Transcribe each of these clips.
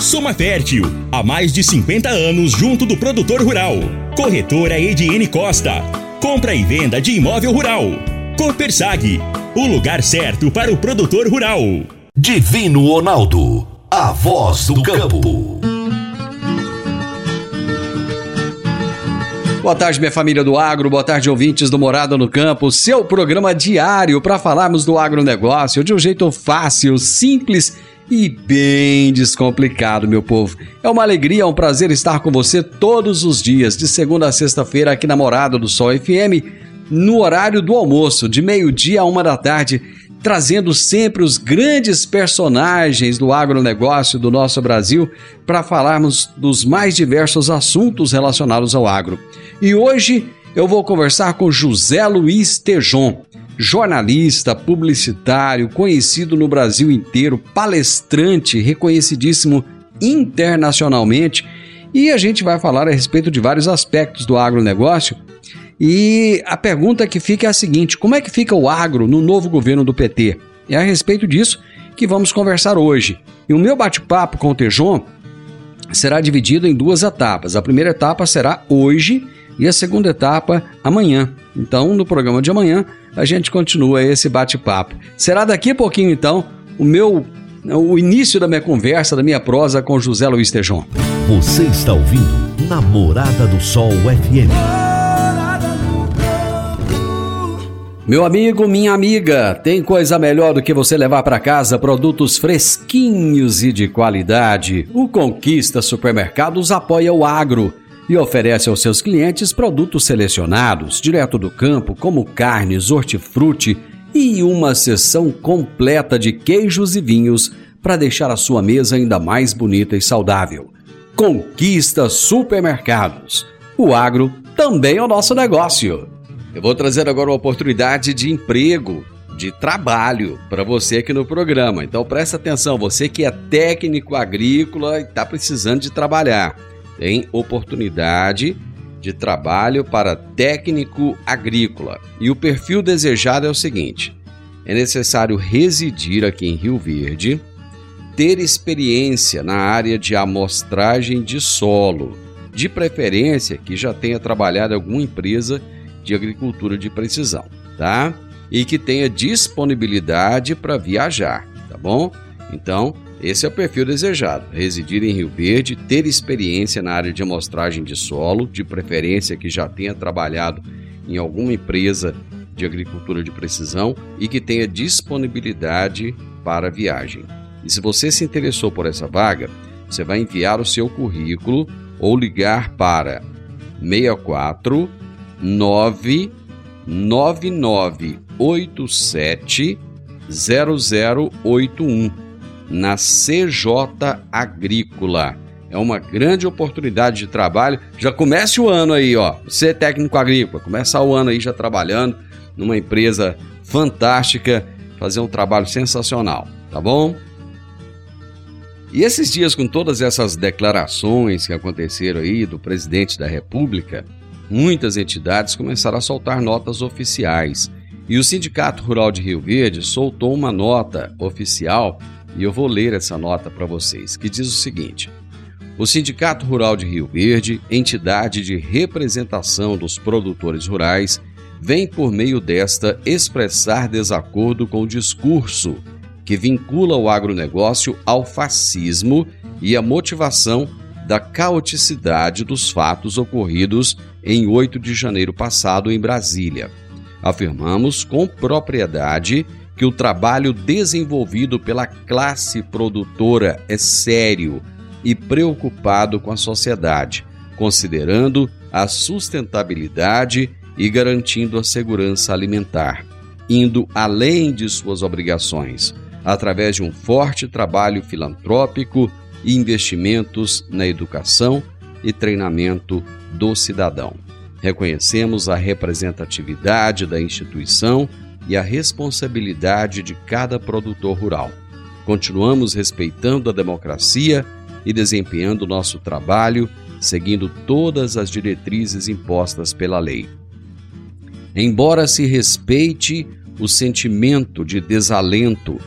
Soma Fértil. Há mais de 50 anos junto do produtor rural. Corretora Ediene Costa. Compra e venda de imóvel rural. Copersag. O lugar certo para o produtor rural. Divino Ronaldo. A voz do campo. Boa tarde, minha família do agro, boa tarde, ouvintes do Morada no Campo, seu programa diário para falarmos do agronegócio de um jeito fácil, simples e bem descomplicado, meu povo. É uma alegria, é um prazer estar com você todos os dias, de segunda a sexta-feira, aqui na Morada do Sol FM, no horário do almoço, de meio-dia a uma da tarde, trazendo sempre os grandes personagens do agronegócio do nosso Brasil para falarmos dos mais diversos assuntos relacionados ao agro. E hoje eu vou conversar com José Luiz Tejon, jornalista, publicitário, conhecido no Brasil inteiro, palestrante, reconhecidíssimo internacionalmente. E a gente vai falar a respeito de vários aspectos do agronegócio. E a pergunta que fica é a seguinte: como é que fica o agro no novo governo do PT? É a respeito disso que vamos conversar hoje. E o meu bate-papo com o Tejon será dividido em duas etapas. A primeira etapa será hoje e a segunda etapa amanhã. Então, no programa de amanhã, a gente continua esse bate-papo. Será daqui a pouquinho, então, o meu o início da minha conversa, da minha prosa com José Luiz Tejon. Você está ouvindo Namorada do Sol FM. Meu amigo, minha amiga, tem coisa melhor do que você levar para casa produtos fresquinhos e de qualidade. O Conquista Supermercados apoia o agro e oferece aos seus clientes produtos selecionados, direto do campo, como carnes, hortifruti e uma seção completa de queijos e vinhos para deixar a sua mesa ainda mais bonita e saudável. Conquista Supermercados. O agro também é o nosso negócio. Eu vou trazer agora uma oportunidade de emprego, de trabalho para você aqui no programa. Então presta atenção, você que é técnico agrícola e está precisando de trabalhar tem oportunidade de trabalho para técnico agrícola. E o perfil desejado é o seguinte: é necessário residir aqui em Rio Verde, ter experiência na área de amostragem de solo, de preferência que já tenha trabalhado em alguma empresa de agricultura de precisão, tá? E que tenha disponibilidade para viajar, tá bom? Então, esse é o perfil desejado: residir em Rio Verde, ter experiência na área de amostragem de solo, de preferência que já tenha trabalhado em alguma empresa de agricultura de precisão e que tenha disponibilidade para viagem. E se você se interessou por essa vaga, você vai enviar o seu currículo ou ligar para 64 99987 0081 na CJ Agrícola. É uma grande oportunidade de trabalho. Já comece o ano aí, ó. Você é técnico agrícola, começa o ano aí já trabalhando numa empresa fantástica, fazer um trabalho sensacional, tá bom? E esses dias, com todas essas declarações que aconteceram aí do presidente da República, muitas entidades começaram a soltar notas oficiais. E o Sindicato Rural de Rio Verde soltou uma nota oficial e eu vou ler essa nota para vocês, que diz o seguinte: O Sindicato Rural de Rio Verde, entidade de representação dos produtores rurais, vem por meio desta expressar desacordo com o discurso que vincula o agronegócio ao fascismo e a motivação da caoticidade dos fatos ocorridos em 8 de janeiro passado em Brasília. Afirmamos com propriedade que o trabalho desenvolvido pela classe produtora é sério e preocupado com a sociedade, considerando a sustentabilidade e garantindo a segurança alimentar, indo além de suas obrigações, através de um forte trabalho filantrópico e investimentos na educação e treinamento do cidadão. Reconhecemos a representatividade da instituição e a responsabilidade de cada produtor rural. Continuamos respeitando a democracia e desempenhando nosso trabalho seguindo todas as diretrizes impostas pela lei. Embora se respeite o sentimento de desalento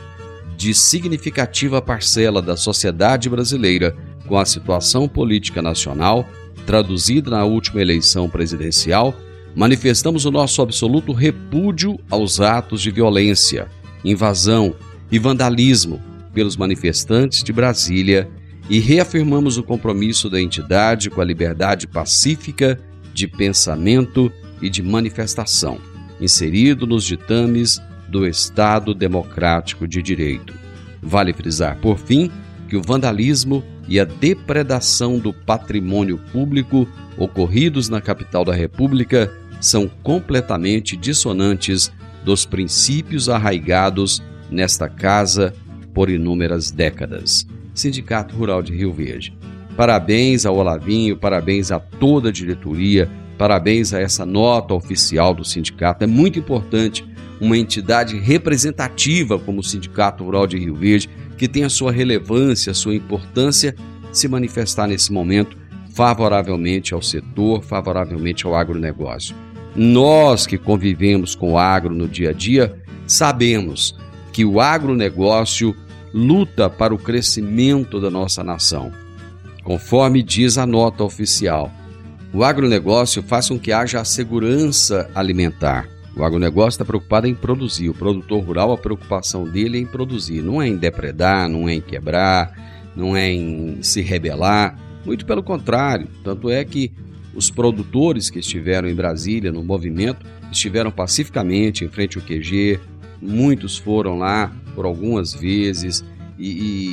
de significativa parcela da sociedade brasileira com a situação política nacional, traduzida na última eleição presidencial, manifestamos o nosso absoluto repúdio aos atos de violência, invasão e vandalismo pelos manifestantes de Brasília e reafirmamos o compromisso da entidade com a liberdade pacífica de pensamento e de manifestação, inserido nos ditames do Estado Democrático de Direito. Vale frisar, por fim, que o vandalismo e a depredação do patrimônio público ocorridos na capital da República são completamente dissonantes dos princípios arraigados nesta casa por inúmeras décadas. Sindicato Rural de Rio Verde. Parabéns ao Olavinho, parabéns a toda a diretoria, parabéns a essa nota oficial do sindicato. É muito importante uma entidade representativa como o Sindicato Rural de Rio Verde, que tem a sua relevância, a sua importância, se manifestar nesse momento favoravelmente ao setor, favoravelmente ao agronegócio. Nós que convivemos com o agro no dia a dia, sabemos que o agronegócio luta para o crescimento da nossa nação. Conforme diz a nota oficial, o agronegócio faz com que haja a segurança alimentar. O agronegócio está preocupado em produzir. O produtor rural, a preocupação dele é em produzir, não é em depredar, não é em quebrar, não é em se rebelar. Muito pelo contrário. Tanto é que os produtores que estiveram em Brasília no movimento estiveram pacificamente em frente ao QG, muitos foram lá por algumas vezes e,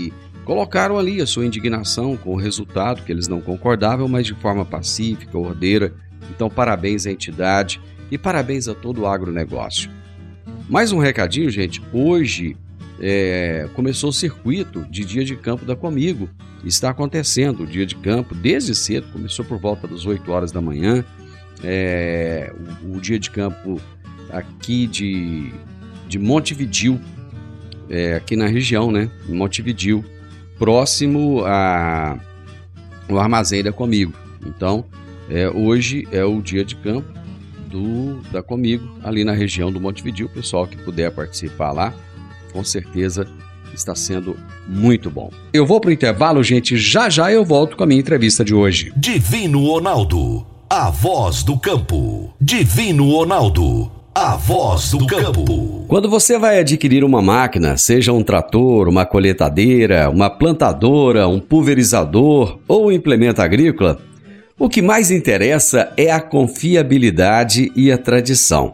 e colocaram ali a sua indignação com o resultado que eles não concordavam, mas de forma pacífica, ordeira. Então, parabéns à entidade e parabéns a todo o agronegócio. Mais um recadinho, gente. Hoje é, começou o circuito de dia de campo da Comigo. Está acontecendo o dia de campo desde cedo, começou por volta das 8 horas da manhã. É, o, o dia de campo aqui de de Montevidil, é, aqui na região, né? Montevidil, próximo a o armazém da Comigo. Então, é, hoje é o dia de campo do da Comigo, ali na região do Montevidil. O pessoal que puder participar lá, com certeza está sendo muito bom. Eu vou para o intervalo, gente. Já já eu volto com a minha entrevista de hoje. Divino Ronaldo, a voz do campo. Divino Ronaldo a voz do campo. Quando você vai adquirir uma máquina, seja um trator, uma coletadeira, uma plantadora, um pulverizador ou um implemento agrícola, o que mais interessa é a confiabilidade e a tradição.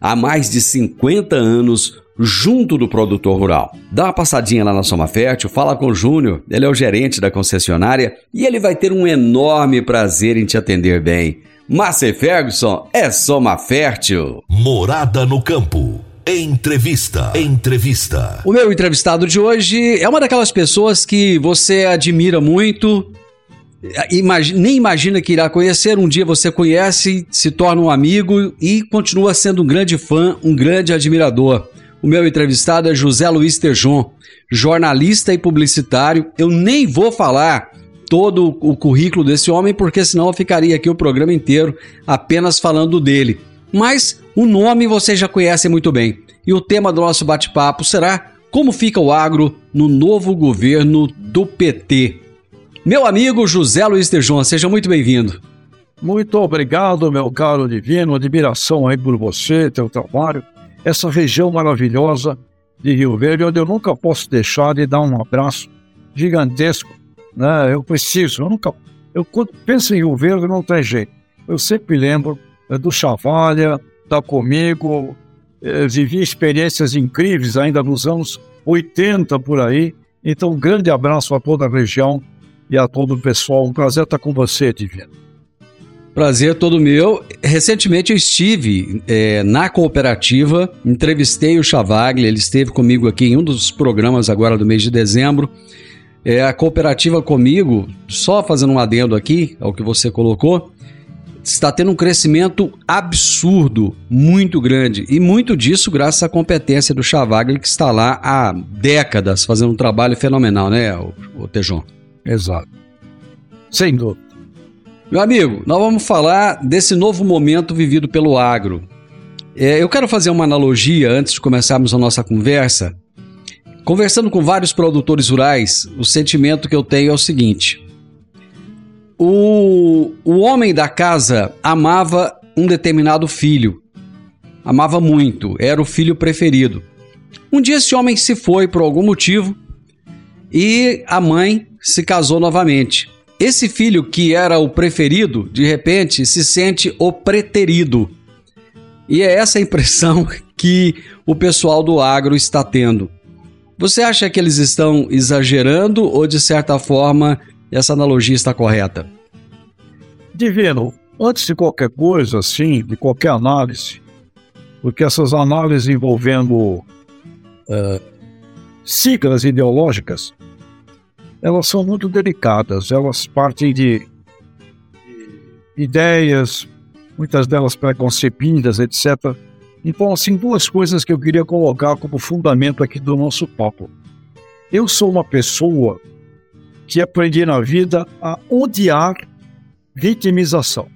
há mais de 50 anos junto do produtor rural. Dá uma passadinha lá na Soma Fértil, fala com o Júnior, ele é o gerente da concessionária e ele vai ter um enorme prazer em te atender bem. Márcia Ferguson é Soma Fértil. Morada no campo. Entrevista. Entrevista. O meu entrevistado de hoje é uma daquelas pessoas que você admira muito, imagina, nem imagina que irá conhecer. Um dia você conhece, se torna um amigo e continua sendo um grande fã, um grande admirador. O meu entrevistado é José Luiz Tejon, jornalista e publicitário. Eu nem vou falar todo o currículo desse homem, porque senão eu ficaria aqui o programa inteiro apenas falando dele. Mas o nome você já conhece muito bem. E o tema do nosso bate-papo será Como fica o agro no novo governo do PT? Meu amigo José Luiz Tejon, seja muito bem-vindo. Muito obrigado, meu caro divino. Admiração aí por você, teu trabalho. Essa região maravilhosa de Rio Verde, onde eu nunca posso deixar de dar um abraço gigantesco. Né? Eu preciso, eu nunca. Eu, quando penso em Rio Verde, não tem jeito. Eu sempre lembro é, do Chavalha, tá comigo, é, vivi experiências incríveis ainda nos anos 80 por aí. Então, um grande abraço a toda a região e a todo o pessoal. Um prazer estar com você, Divino. Prazer todo meu. Recentemente eu estive é, na cooperativa, entrevistei o Chavagli, ele esteve comigo aqui em um dos programas agora do mês de dezembro. É, a cooperativa comigo, só fazendo um adendo aqui ao que você colocou, está tendo um crescimento absurdo, muito grande. E muito disso graças à competência do Chavagli, que está lá há décadas fazendo um trabalho fenomenal, né, o, o Tejon? Exato. Sem dúvida. Meu amigo, nós vamos falar desse novo momento vivido pelo agro. É, eu quero fazer uma analogia antes de começarmos a nossa conversa. Conversando com vários produtores rurais, o sentimento que eu tenho é o seguinte: o, o homem da casa amava um determinado filho, amava muito, era o filho preferido. Um dia esse homem se foi por algum motivo e a mãe se casou novamente. Esse filho que era o preferido, de repente se sente o preterido. E é essa impressão que o pessoal do agro está tendo. Você acha que eles estão exagerando ou, de certa forma, essa analogia está correta? Divino, antes de qualquer coisa, assim, de qualquer análise, porque essas análises envolvendo uh, siglas ideológicas, elas são muito delicadas, elas partem de ideias, muitas delas preconcebidas, etc. Então, assim, duas coisas que eu queria colocar como fundamento aqui do nosso papo. Eu sou uma pessoa que aprendi na vida a odiar vitimização.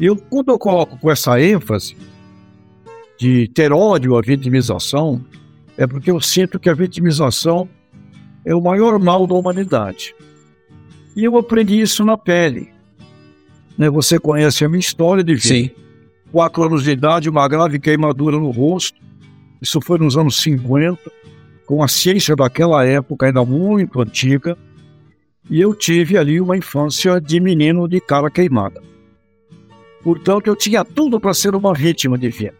Eu, quando eu coloco com essa ênfase de ter ódio à vitimização, é porque eu sinto que a vitimização é o maior mal da humanidade. E eu aprendi isso na pele. Né? Você conhece a minha história de vida. Sim. Quatro anos de idade, uma grave queimadura no rosto. Isso foi nos anos 50, com a ciência daquela época ainda muito antiga. E eu tive ali uma infância de menino de cara queimada. Portanto, eu tinha tudo para ser uma vítima de vida.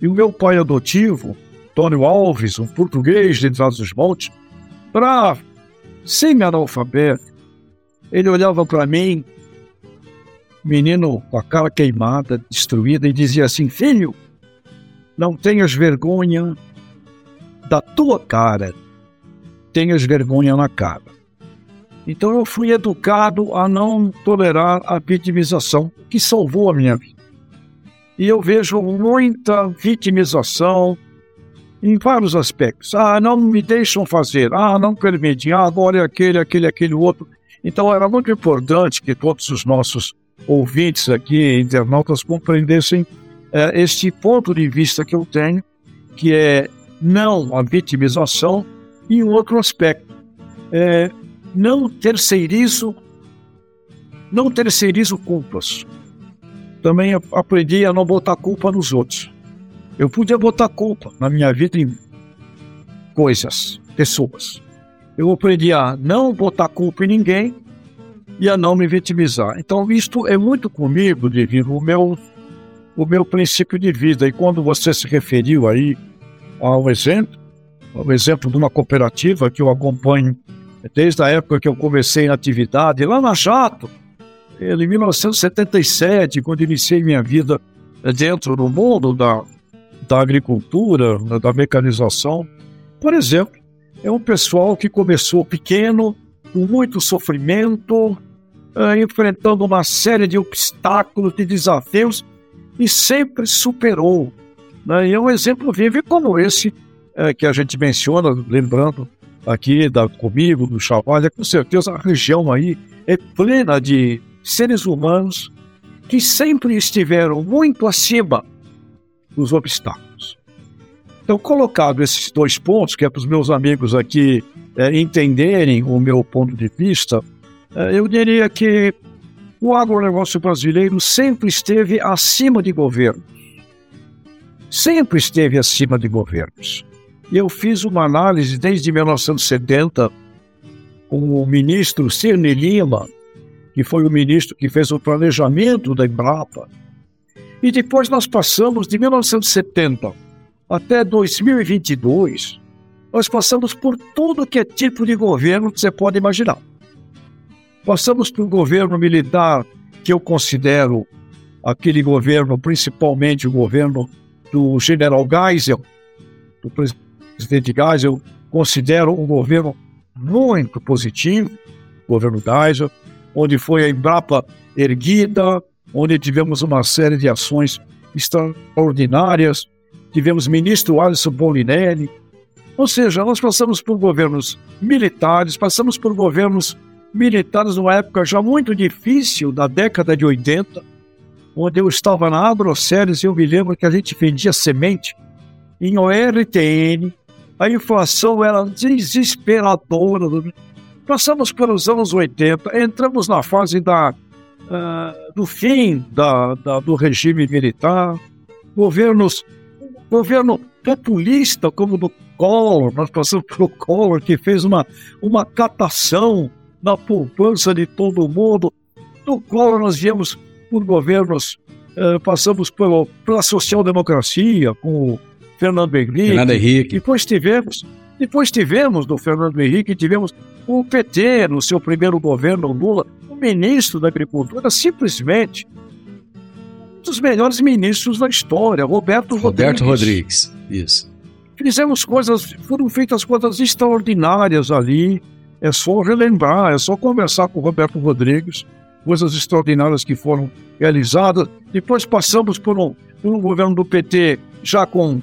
E o meu pai adotivo, Tônio Alves, um português de Trás dos Montes, para semi-analfabeto. Ele olhava para mim, menino com a cara queimada, destruída, e dizia assim: Filho, não tenhas vergonha da tua cara, tenhas vergonha na cara. Então eu fui educado a não tolerar a vitimização, que salvou a minha vida. E eu vejo muita vitimização, em vários aspectos. Ah, não me deixam fazer. Ah, não permitem. Ah, agora é aquele, aquele, aquele outro. Então era muito importante que todos os nossos ouvintes aqui, internautas, compreendessem é, este ponto de vista que eu tenho, que é não a vitimização, e um outro aspecto, é, não terceirizo, não terceirizo culpas. Também aprendi a não botar culpa nos outros. Eu podia botar culpa na minha vida em coisas, pessoas. Eu aprendi a não botar culpa em ninguém e a não me vitimizar. Então, isto é muito comigo, Divino, o meu, o meu princípio de vida. E quando você se referiu aí ao exemplo, ao exemplo de uma cooperativa que eu acompanho desde a época que eu comecei na atividade, lá na Jato, em 1977, quando iniciei minha vida dentro do mundo da, da agricultura, da mecanização. Por exemplo, é um pessoal que começou pequeno, com muito sofrimento, eh, enfrentando uma série de obstáculos, de desafios, e sempre superou. Né? E é um exemplo vivo como esse eh, que a gente menciona, lembrando aqui da, comigo, do Chavalha, com certeza a região aí é plena de seres humanos que sempre estiveram muito acima dos obstáculos. Então, colocado esses dois pontos, que é para os meus amigos aqui é, entenderem o meu ponto de vista, é, eu diria que o agronegócio brasileiro sempre esteve acima de governos. Sempre esteve acima de governos. Eu fiz uma análise desde 1970 com o ministro Cirne Lima, que foi o ministro que fez o planejamento da Embrapa. E depois nós passamos de 1970 até 2022, nós passamos por tudo que é tipo de governo que você pode imaginar. Passamos por um governo militar que eu considero aquele governo, principalmente o governo do general Geisel, do presidente Geisel, considero um governo muito positivo, governo Geisel, onde foi a Embrapa erguida, onde tivemos uma série de ações extraordinárias, tivemos ministro Alisson Bolinelli, ou seja, nós passamos por governos militares, passamos por governos militares numa época já muito difícil, da década de 80, onde eu estava na Agroceres e eu me lembro que a gente vendia semente em ORTN, a inflação era desesperadora, Passamos pelos anos 80, entramos na fase da, uh, do fim da, da, do regime militar, governos, governo populista como do Collor, nós passamos pelo Collor, que fez uma, uma catação na poupança de todo mundo. Do Collor nós viemos por governos, uh, passamos pelo, pela social-democracia, com o Fernando Henrique. Fernando Henrique. Depois tivemos, depois tivemos do Fernando Henrique, tivemos o PT, no seu primeiro governo, Lula, o ministro da Agricultura, simplesmente um dos melhores ministros da história, Roberto, Roberto Rodrigues. Rodrigues. Isso. Fizemos coisas, foram feitas coisas extraordinárias ali. É só relembrar, é só conversar com o Roberto Rodrigues, coisas extraordinárias que foram realizadas. Depois passamos por um, por um governo do PT já com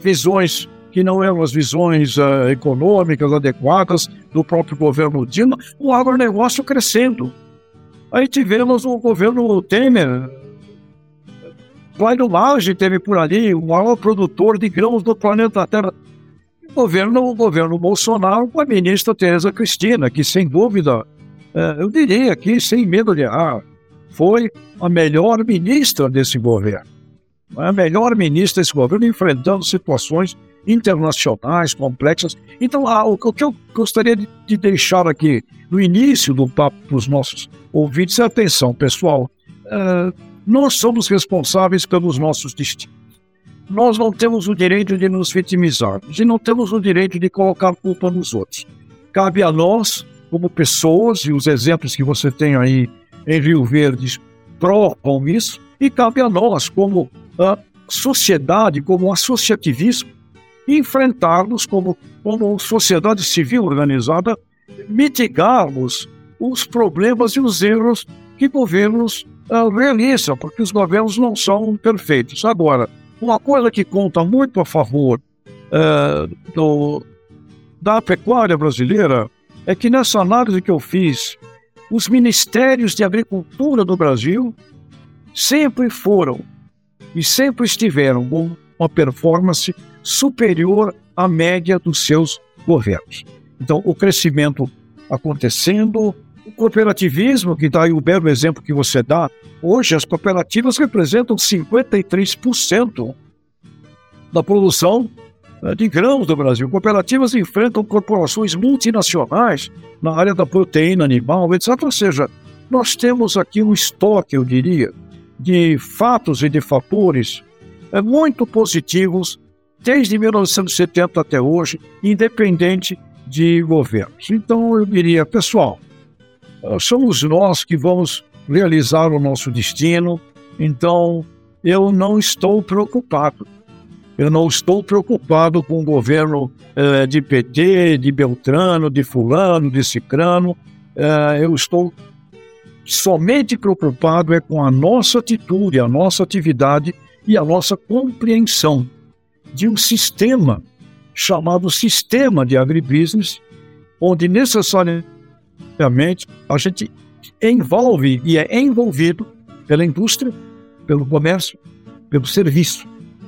visões que não eram as visões uh, econômicas adequadas do próprio governo Dilma, o agronegócio crescendo. Aí tivemos o governo Temer, Vai do Margem teve por ali o maior produtor de grãos do planeta Terra. O governo, o governo Bolsonaro com a ministra Tereza Cristina, que sem dúvida, eh, eu diria aqui, sem medo de errar, foi a melhor ministra desse governo. A melhor ministra desse governo, enfrentando situações internacionais, complexas. Então, ah, o, que eu gostaria de, de deixar aqui no início do papo para os nossos ouvintes é atenção, pessoal. Uh, nós somos responsáveis pelos nossos destinos. Nós não temos o direito de nos vitimizar e não temos o direito de colocar culpa nos outros. Cabe a nós, como pessoas, e os exemplos que você tem aí em Rio Verde provam isso, e cabe a nós, como a sociedade, como associativismo, enfrentarmos como, como sociedade civil organizada, mitigarmos os problemas e os erros que governos uh, realizam, porque os governos não são perfeitos. Agora, uma coisa que conta muito a favor uh, do, da pecuária brasileira é que nessa análise que eu fiz, os ministérios de agricultura do Brasil sempre foram e sempre estiveram com uma performance superior à média dos seus governos. Então, o crescimento acontecendo, o cooperativismo, que dá aí o belo exemplo que você dá, hoje as cooperativas representam 53% da produção eh, de grãos do Brasil. Cooperativas enfrentam corporações multinacionais na área da proteína animal, etc. Ou seja, nós temos aqui um estoque, eu diria, de fatos e de fatores é, muito positivos desde 1970 até hoje, independente de governos. Então eu diria, pessoal, ah, somos nós que vamos realizar o nosso destino, então eu não estou preocupado. Eu não estou preocupado com o governo eh, de PT, de Beltrano, de Fulano, de Cicrano. Eh, eu estou somente preocupado é com a nossa atitude, a nossa atividade e a nossa compreensão de um sistema chamado sistema de agribusiness onde necessariamente a gente envolve e é envolvido pela indústria, pelo comércio, pelo serviço.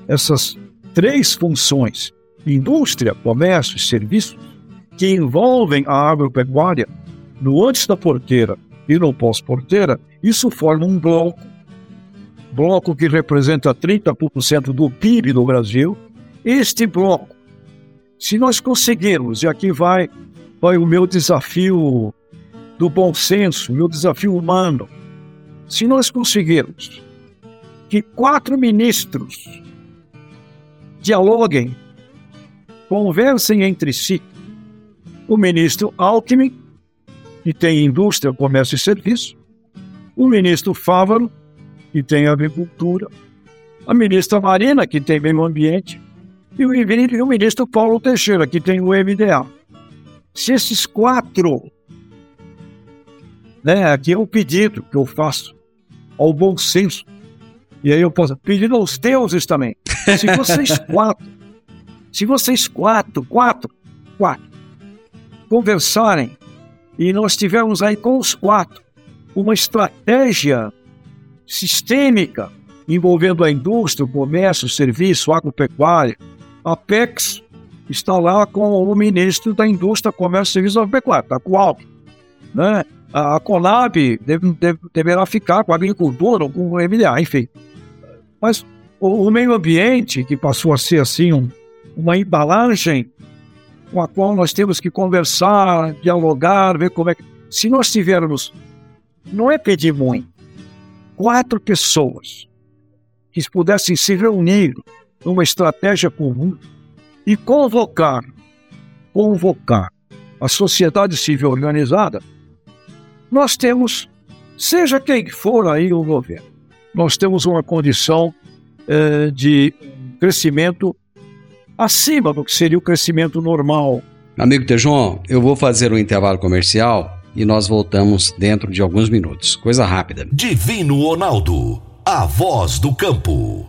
Essas três funções, indústria, comércio e serviços, que envolvem a agropecuária no antes da porteira e no pós-porteira, isso forma um bloco, bloco que representa 30% do PIB do Brasil. Este bloco, se nós conseguirmos, e aqui vai, vai o meu desafio do bom senso, meu desafio humano, se nós conseguirmos que quatro ministros dialoguem, conversem entre si, o ministro Alckmin, que tem indústria, comércio e serviço, o ministro Fávaro, que tem agricultura, a ministra Marina, que tem meio ambiente, e o, ministro Paulo Teixeira, que tem o MDA. Se esses quatro, né, aqui é o pedido que eu faço ao bom senso, e aí eu posso pedir aos deuses também. Se vocês quatro, se vocês quatro, quatro, quatro, conversarem e nós tivemos aí com os quatro uma estratégia sistêmica envolvendo a indústria, o comércio, o serviço, agropecuária. A PEX está lá com o ministro da Indústria, Comércio, Serviço e Agropecuária, está com o Alckmin. Né? A Conab deve, deve, deverá ficar com a agricultura ou com o MDA, enfim. Mas o, o, meio ambiente, que passou a ser assim um, uma embalagem com a qual nós temos que conversar, dialogar, ver como é que. Se nós tivermos, não é pedir muito, quatro pessoas que pudessem se reunir numa estratégia comum e convocar, convocar a sociedade civil organizada, nós temos, seja quem for aí o governo, nós temos uma condição eh, de crescimento acima do que seria o crescimento normal. Amigo Tejon, eu vou fazer um intervalo comercial e nós voltamos dentro de alguns minutos. Coisa rápida. Divino Ronaldo, a voz do campo.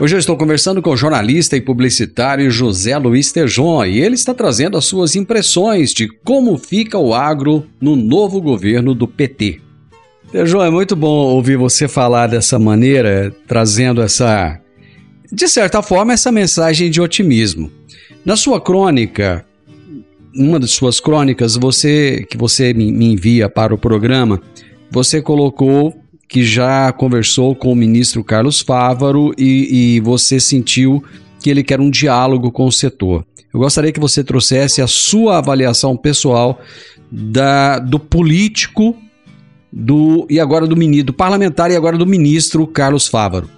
Hoje eu estou conversando com o jornalista e publicitário José Luiz Tejon e ele está trazendo as suas impressões de como fica o agro no novo governo do PT. Tejon, é muito bom ouvir você falar dessa maneira, trazendo essa, de certa forma, essa mensagem de otimismo. Na sua crônica, uma das suas crônicas, você que você me envia para o programa, você colocou que já conversou com o ministro Carlos Fávaro e, e você sentiu que ele quer um diálogo com o setor. Eu gostaria que você trouxesse a sua avaliação pessoal da, do político do e agora do ministro, do parlamentar e agora do ministro Carlos Fávaro.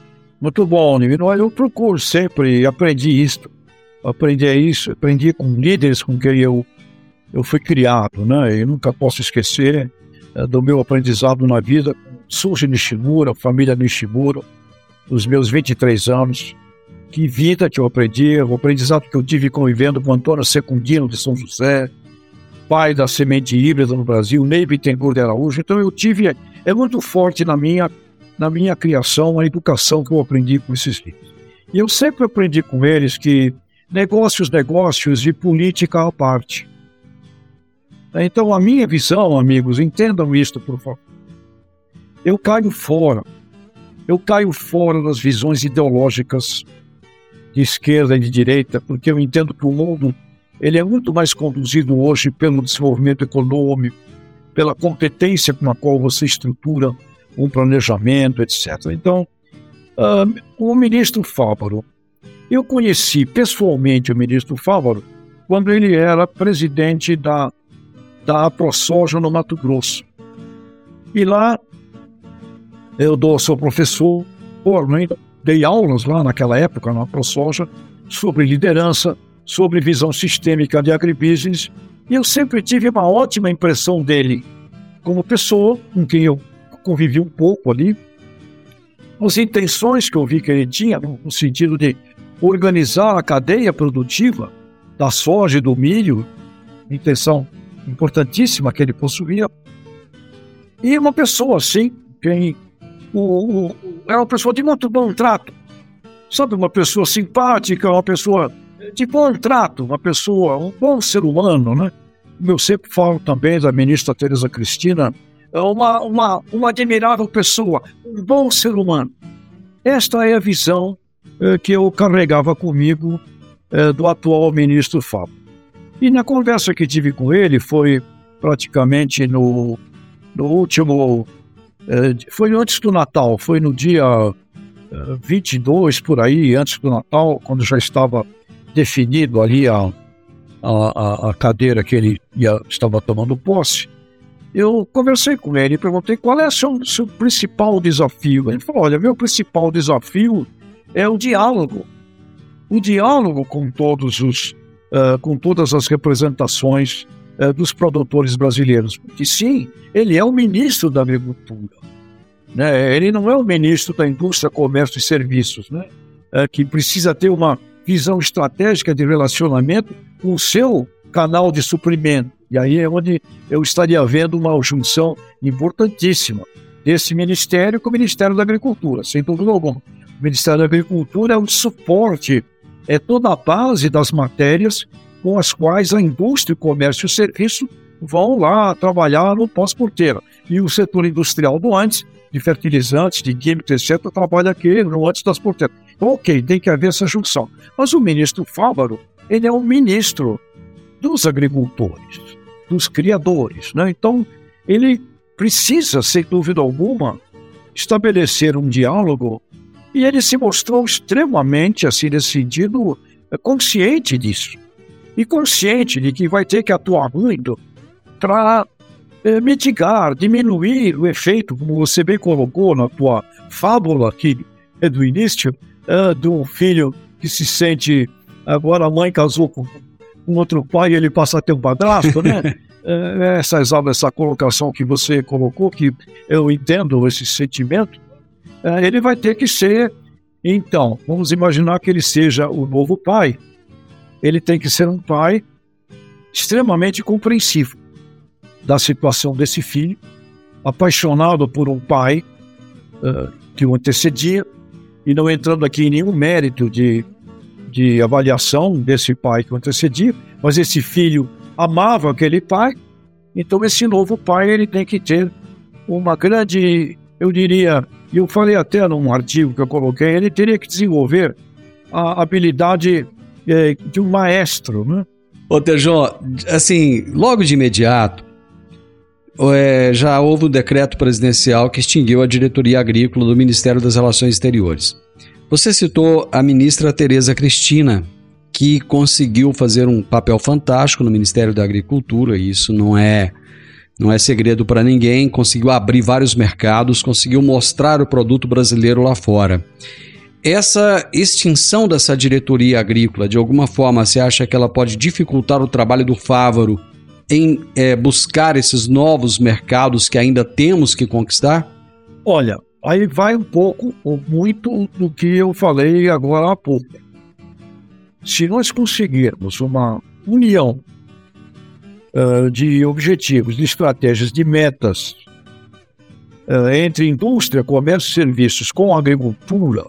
Muito bom, Nivino. Eu procuro sempre, aprendi isso aprendi isso, aprendi com líderes com quem eu, eu fui criado, né? E nunca posso esquecer é, do meu aprendizado na vida Suji Nishimura, família Nishimura, os meus 23 anos. Que vida que eu aprendi, o aprendizado que eu tive convivendo com Antônio Secundino de São José, pai da semente híbrida no Brasil, Ney Bittencourt de Araújo. Então eu tive, é muito forte na minha, na minha criação, a educação que eu aprendi com esses livros. E eu sempre aprendi com eles que negócios, negócios e política à parte. Então, a minha visão, amigos, entendam isto, por favor. Eu caio fora. Eu caio fora das visões ideológicas de esquerda e de direita, porque eu entendo que o mundo ele é muito mais conduzido hoje pelo desenvolvimento econômico, pela competência com a qual você estrutura um planejamento, etc. Então, Uh, o ministro Fávaro. Eu conheci pessoalmente o ministro Fávaro quando ele era presidente da, da ProSoja no Mato Grosso. E lá eu dou, sou professor, né? dei aulas lá naquela época na ProSoja sobre liderança, sobre visão sistêmica de agribusiness, e eu sempre tive uma ótima impressão dele como pessoa, com quem eu convivi um pouco ali, as intenções que eu vi que ele tinha, no sentido de organizar a cadeia produtiva da soja e do milho, intenção importantíssima que ele possuía, e uma pessoa assim, quem o, o, é uma pessoa de muito bom trato, sabe, uma pessoa simpática, uma pessoa de bom trato, uma pessoa, um bom ser humano, né? Eu sempre falo também da ministra Tereza Cristina, é uma, uma, uma admirável pessoa, um bom ser humano. Esta é a visão eh, que eu carregava comigo eh, do atual ministro Fábio. E na conversa que tive com ele, foi praticamente no, no último. Eh, foi antes do Natal, foi no dia 22 por aí, antes do Natal, quando já estava definido ali a, a, a cadeira que ele ia, estava tomando posse, eu conversei com ele e perguntei qual é o seu, seu principal desafio. Ele falou: olha, meu principal desafio é o diálogo. O diálogo com todos os, uh, com todas as representações uh, dos produtores brasileiros. Porque sim, ele é o ministro da agricultura. Né? Ele não é o ministro da indústria, comércio e serviços, né? Uh, que precisa ter uma visão estratégica de relacionamento com o seu canal de suprimento. E aí é onde eu estaria vendo uma junção importantíssima desse ministério com o Ministério da Agricultura, sem dúvida alguma. O Ministério da Agricultura é o suporte, é toda a base das matérias com as quais a indústria, o comércio e o serviço vão lá trabalhar no pós-porteira. E o setor industrial do antes, de fertilizantes, de químicos, etc., trabalha aqui no antes das porteiras. Então, ok, tem que haver essa junção. Mas o ministro Fávaro, ele é o ministro dos agricultores, dos criadores. Né? Então, ele precisa, sem dúvida alguma, estabelecer um diálogo e ele se mostrou extremamente, assim, nesse sentido, consciente disso. E consciente de que vai ter que atuar muito para é, mitigar, diminuir o efeito, como você bem colocou na tua fábula aqui é do início, é, do filho que se sente. Agora a mãe casou com com outro pai ele passa a ter um padrasto, né? É, essa, essa colocação que você colocou, que eu entendo esse sentimento, ele vai ter que ser. Então, vamos imaginar que ele seja o novo pai. Ele tem que ser um pai extremamente compreensivo da situação desse filho, apaixonado por um pai uh, que o antecedia, e não entrando aqui em nenhum mérito de de avaliação desse pai que antecedia, mas esse filho amava aquele pai, então esse novo pai ele tem que ter uma grande, eu diria, eu falei até num artigo que eu coloquei, ele teria que desenvolver a habilidade de um maestro, né? Ô, Tejão, assim, logo de imediato, é, já houve um decreto presidencial que extinguiu a diretoria agrícola do Ministério das Relações Exteriores. Você citou a ministra Tereza Cristina, que conseguiu fazer um papel fantástico no Ministério da Agricultura, e isso não é não é segredo para ninguém, conseguiu abrir vários mercados, conseguiu mostrar o produto brasileiro lá fora. Essa extinção dessa diretoria agrícola, de alguma forma, você acha que ela pode dificultar o trabalho do Fávaro em é, buscar esses novos mercados que ainda temos que conquistar? Olha, Aí vai um pouco ou muito do que eu falei agora há pouco. Se nós conseguirmos uma união uh, de objetivos, de estratégias, de metas uh, entre indústria, comércio e serviços com agricultura,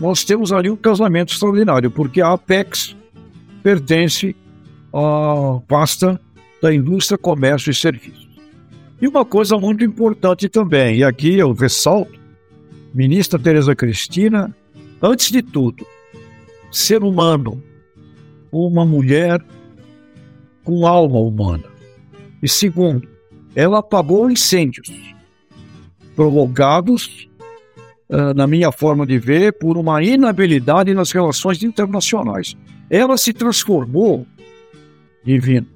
nós temos ali um casamento extraordinário, porque a Apex pertence à pasta da indústria, comércio e serviços. E uma coisa muito importante também, e aqui eu ressalto, ministra Tereza Cristina, antes de tudo, ser humano, uma mulher com alma humana. E segundo, ela apagou incêndios provocados na minha forma de ver, por uma inabilidade nas relações internacionais. Ela se transformou, divino.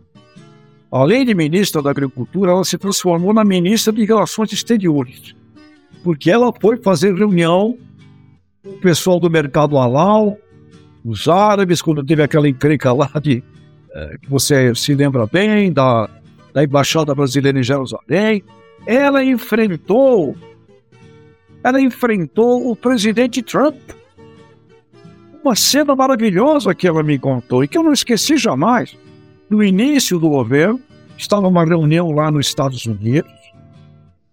Além de ministra da Agricultura, ela se transformou na ministra de Relações Exteriores, porque ela foi fazer reunião com o pessoal do mercado halal, os árabes, quando teve aquela encrenca lá de eh, que você se lembra bem da, da embaixada brasileira em Jerusalém, ela enfrentou ela enfrentou o presidente Trump. Uma cena maravilhosa que ela me contou e que eu não esqueci jamais. No início do governo, estava numa reunião lá nos Estados Unidos,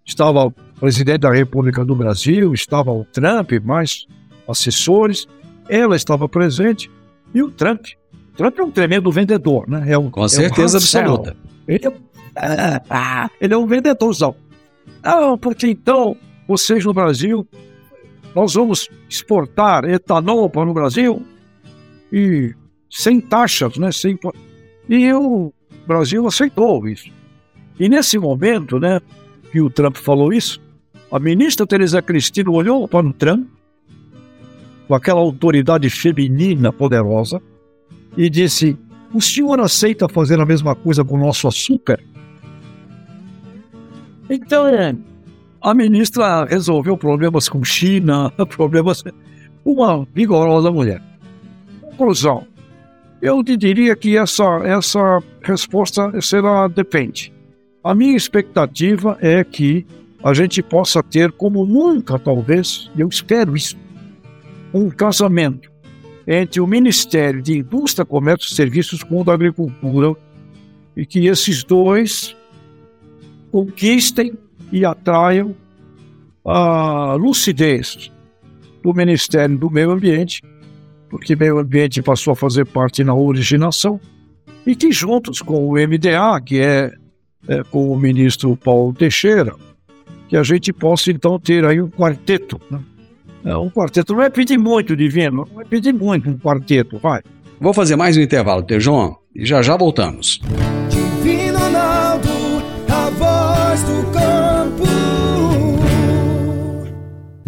estava o presidente da República do Brasil, estava o Trump, mais assessores, ela estava presente e o Trump. O Trump é um tremendo vendedor, né? É um, Com certeza é um absoluta. Ele é, ah, ele é um vendedorzão. Ah, porque então vocês no Brasil, nós vamos exportar etanol para o Brasil e sem taxas, né? Sem, e o Brasil aceitou isso. E nesse momento, né, que o Trump falou isso, a ministra Teresa Cristina olhou para o Trump com aquela autoridade feminina poderosa e disse: O senhor aceita fazer a mesma coisa com o nosso açúcar? Então, a ministra resolveu problemas com China, problemas. Uma vigorosa mulher. Conclusão. Eu te diria que essa, essa resposta será depende. A minha expectativa é que a gente possa ter, como nunca, talvez, eu espero isso, um casamento entre o Ministério de Indústria, Comércio e Serviços com o da Agricultura e que esses dois conquistem e atraiam a lucidez do Ministério do Meio Ambiente, porque meio ambiente passou a fazer parte na originação, e que juntos com o MDA, que é, é com o ministro Paulo Teixeira, que a gente possa então ter aí um quarteto. Né? É, um quarteto não é pedir muito, Divino, não é pedir muito um quarteto, vai. Vou fazer mais um intervalo, Tejon, e já já voltamos. Divino Ronaldo, a voz do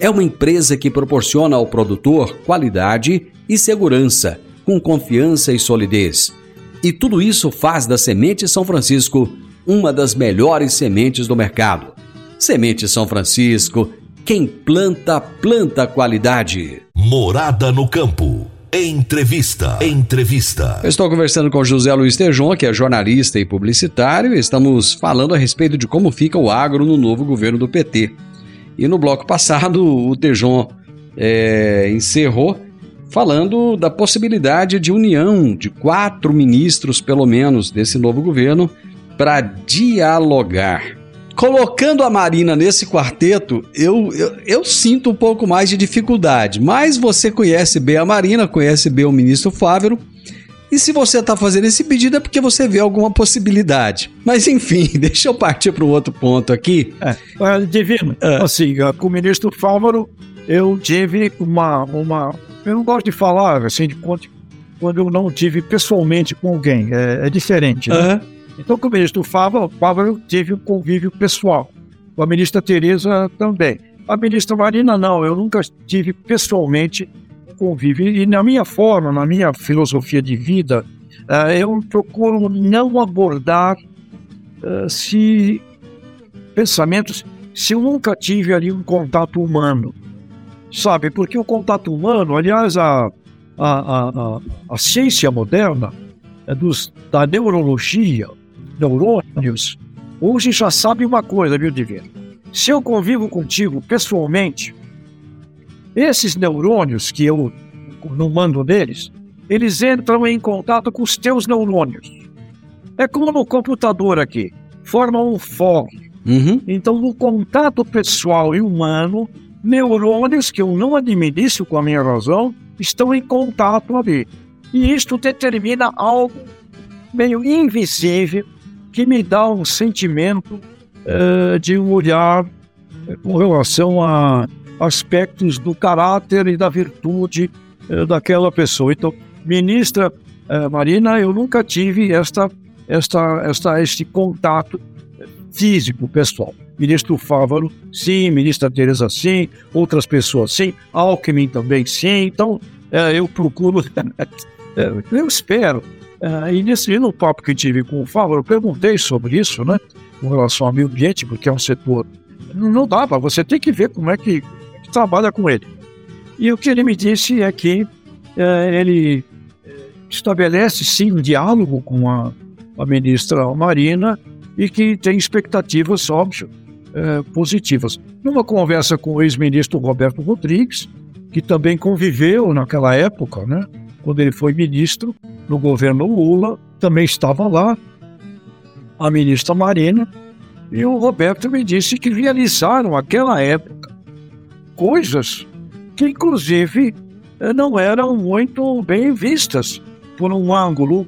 É uma empresa que proporciona ao produtor qualidade e segurança, com confiança e solidez. E tudo isso faz da Semente São Francisco uma das melhores sementes do mercado. Semente São Francisco, quem planta, planta qualidade. Morada no campo. Entrevista. Entrevista. Eu estou conversando com José Luiz Tejon, que é jornalista e publicitário, e estamos falando a respeito de como fica o agro no novo governo do PT. E no bloco passado, o Tejon é, encerrou falando da possibilidade de união de quatro ministros, pelo menos, desse novo governo para dialogar. Colocando a Marina nesse quarteto, eu, eu, eu, sinto um pouco mais de dificuldade. Mas você conhece bem a Marina, conhece bem o ministro Fávero. E se você está fazendo esse pedido é porque você vê alguma possibilidade. Mas enfim, deixa eu partir para um outro ponto aqui. É, Divino, é. assim, com o ministro Fávero, eu tive uma, uma. Eu não gosto de falar assim, de quando, quando eu não tive pessoalmente com alguém. É, é diferente, né? Uhum. Então, com o ministro Fávaro, Fávaro teve um convívio pessoal. Com a ministra Tereza também. A ministra Marina, não, eu nunca tive pessoalmente convívio. E na minha forma, na minha filosofia de vida, uh, eu procuro não abordar uh, se pensamentos se eu nunca tive ali um contato humano sabe? Porque o contato humano, aliás, a, a, a, a ciência moderna é dos, da neurologia, neurônios, hoje já sabe uma coisa, viu, Divino? Se eu convivo contigo pessoalmente, esses neurônios que eu não mando neles, eles entram em contato com os teus neurônios. É como no computador aqui, formam um fórum. Uhum. Então, no contato pessoal e humano, neurônios que eu não administro com a minha razão estão em contato ali. E isto determina algo meio invisível que me dá um sentimento uh, de um olhar com relação a aspectos do caráter e da virtude uh, daquela pessoa. Então, ministra uh, Marina, eu nunca tive esta, esta, esta, este contato físico pessoal. Ministro Fávaro, sim, ministra Tereza, sim, outras pessoas, sim, Alckmin também, sim. Então, eu procuro, eu espero e nesse no papo que tive com o Fábio, eu perguntei sobre isso, né? Com relação ao meio ambiente, porque é um setor. Não dá para você tem que ver como é que, trabalha com ele. E o que ele me disse é que uh, ele eh, estabelece sim um diálogo com a, a ministra Marina e que tem expectativas, óbvio, uh, positivas. Numa conversa com o ex-ministro Roberto Rodrigues, que também conviveu naquela época, né? quando ele foi ministro no governo Lula, também estava lá a ministra Marina, e o Roberto me disse que realizaram naquela época coisas que, inclusive, eh, não eram muito bem vistas por um ângulo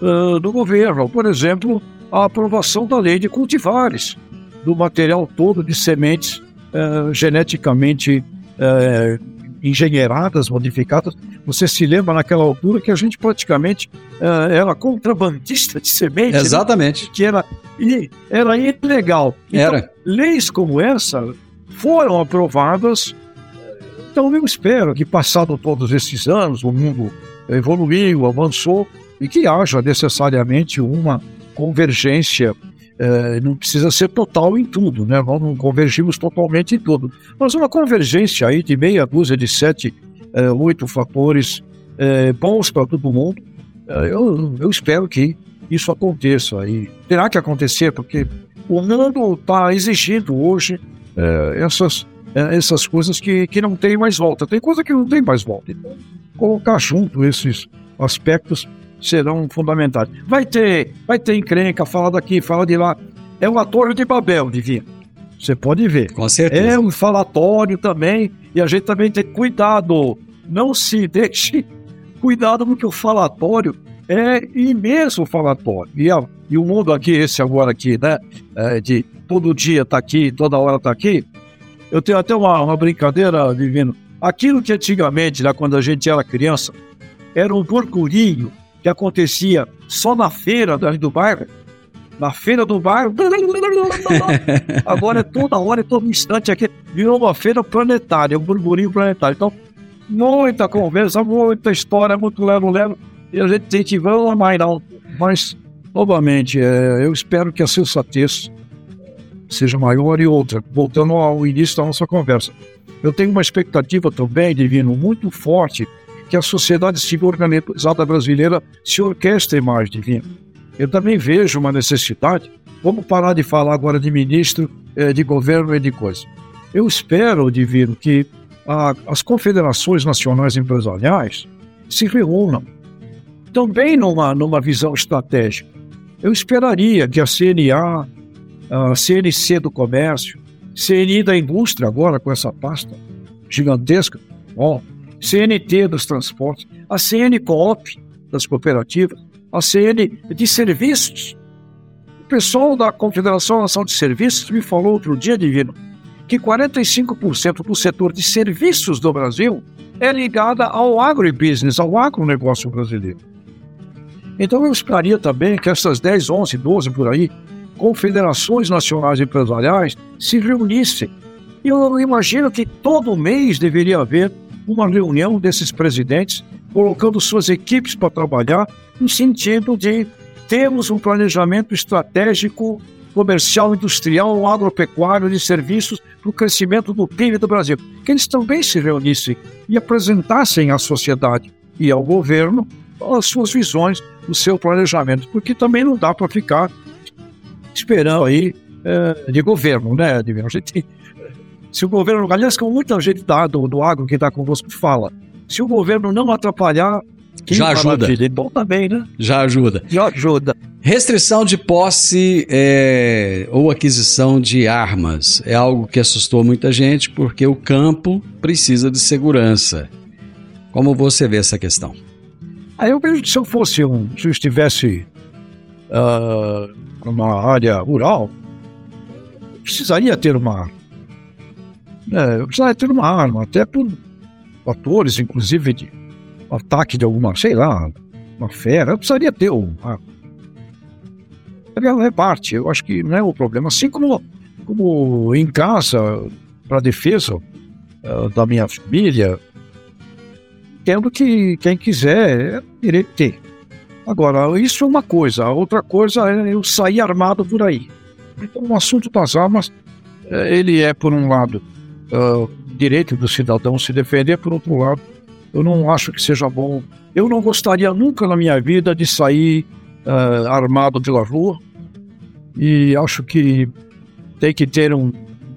uh, do governo. Por exemplo, a aprovação da lei de cultivares, do material todo de sementes uh, geneticamente uh, engenheiradas, modificadas. Você se lembra naquela altura que a gente praticamente uh, era contrabandista de semente? Né? Exatamente. Né? Que era, e era ilegal. Então, era. leis como essa foram aprovadas. Então eu espero que, passado todos esses anos, o mundo evoluiu, avançou e que haja necessariamente uma convergência é, não precisa ser total em tudo, né? Nós não convergimos totalmente em tudo. Mas uma convergência aí de meia dúzia de sete, é, oito fatores é, bons para todo mundo, eu, eu espero que isso aconteça. E terá que acontecer, porque o mundo está exigindo hoje é, essas, é, essas coisas que, que não tem mais volta. Tem coisa que não tem mais volta. Então, colocar junto esses aspectos serão fundamentais. Vai ter, vai ter encrenca, fala daqui, fala de lá. É um ator de Babel, Divino. Você pode ver. Com certeza. É um falatório também, e a gente também tem cuidado. Não se deixe. Cuidado porque o falatório é imenso falatório. E, a, e o mundo aqui, esse agora aqui, né? É de todo dia tá aqui, toda hora tá aqui. Eu tenho até uma, uma brincadeira, Divino. Aquilo que antigamente, lá quando a gente era criança, era um burburinho que acontecia só na feira do bairro, na feira do bairro, agora é toda hora, é todo instante aqui, virou uma feira planetária, um burburinho planetário. Então, muita conversa, muita história, muito lero-lero, e a gente tem que vamos mais não. Mas, novamente, é, eu espero que a sensatez seja maior e outra. Voltando ao início da nossa conversa. Eu tenho uma expectativa também, Divino, muito forte que a sociedade civil organizada brasileira se orquestre mais, divino. Eu também vejo uma necessidade, vamos parar de falar agora de ministro, eh, de governo e de coisa. Eu espero, divino, que a, as confederações nacionais empresariais se reúnam também numa, numa visão estratégica. Eu esperaria que a CNA, a CNC do Comércio, CNI da Indústria agora com essa pasta gigantesca, ó, CNT dos transportes, a CN Coop das cooperativas, a CN de serviços. O pessoal da Confederação Nacional de Serviços me falou outro dia, Divino, que 45% do setor de serviços do Brasil é ligada ao agribusiness, ao agronegócio brasileiro. Então eu esperaria também que essas 10, 11, 12 por aí, confederações nacionais empresariais se reunissem. Eu imagino que todo mês deveria haver uma reunião desses presidentes, colocando suas equipes para trabalhar, no sentido de termos um planejamento estratégico comercial, industrial, agropecuário, de serviços para o crescimento do PIB do Brasil. Que eles também se reunissem e apresentassem à sociedade e ao governo as suas visões, o seu planejamento, porque também não dá para ficar esperando aí é, de governo, né, A gente se o governo, aliás, com muita gente da, do, do agro que está convosco fala, se o governo não atrapalhar, já ajuda. Bom também, né? Já ajuda. Já ajuda. Restrição de posse é, ou aquisição de armas é algo que assustou muita gente porque o campo precisa de segurança. Como você vê essa questão? Aí eu vejo que se eu fosse um, se eu estivesse uh, numa área rural, precisaria ter uma, é, precisaria ter uma arma, até por fatores, inclusive de ataque de alguma, sei lá, uma fera, eu precisaria ter uma reparte, eu acho que não é o problema. Assim como, como em casa, para defesa uh, da minha família, entendo que quem quiser é direito ter. Agora, isso é uma coisa, a outra coisa é eu sair armado por aí. Então, o assunto das armas, eh, ele é, por um lado, uh, direito do cidadão se defender, por outro lado, eu não acho que seja bom. Eu não gostaria nunca na minha vida de sair uh, armado pela rua e acho que tem que ter um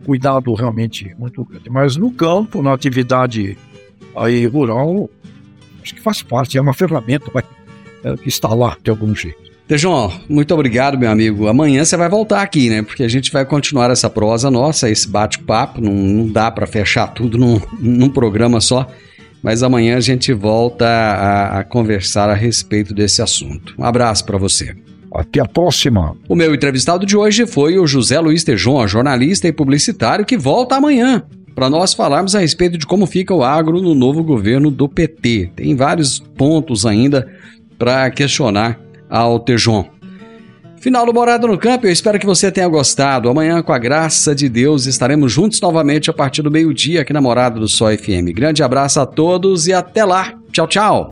cuidado realmente muito grande. Mas no campo, na atividade aí rural, acho que faz parte, é uma ferramenta é, que está lá de algum jeito. Tejão, muito obrigado, meu amigo. Amanhã você vai voltar aqui, né? Porque a gente vai continuar essa prosa nossa, esse bate-papo. Não, não, dá para fechar tudo num, num programa só mas amanhã a gente volta a, a conversar a respeito desse assunto. Um abraço para você. Até a próxima. O meu entrevistado de hoje foi o José Luiz Tejon, jornalista e publicitário, que volta amanhã para nós falarmos a respeito de como fica o agro no novo governo do PT. Tem vários pontos ainda para questionar ao Tejon. Final do Morada no Campo, eu espero que você tenha gostado. Amanhã, com a graça de Deus, estaremos juntos novamente a partir do meio-dia aqui na Morada do Sol FM. Grande abraço a todos e até lá. Tchau, tchau.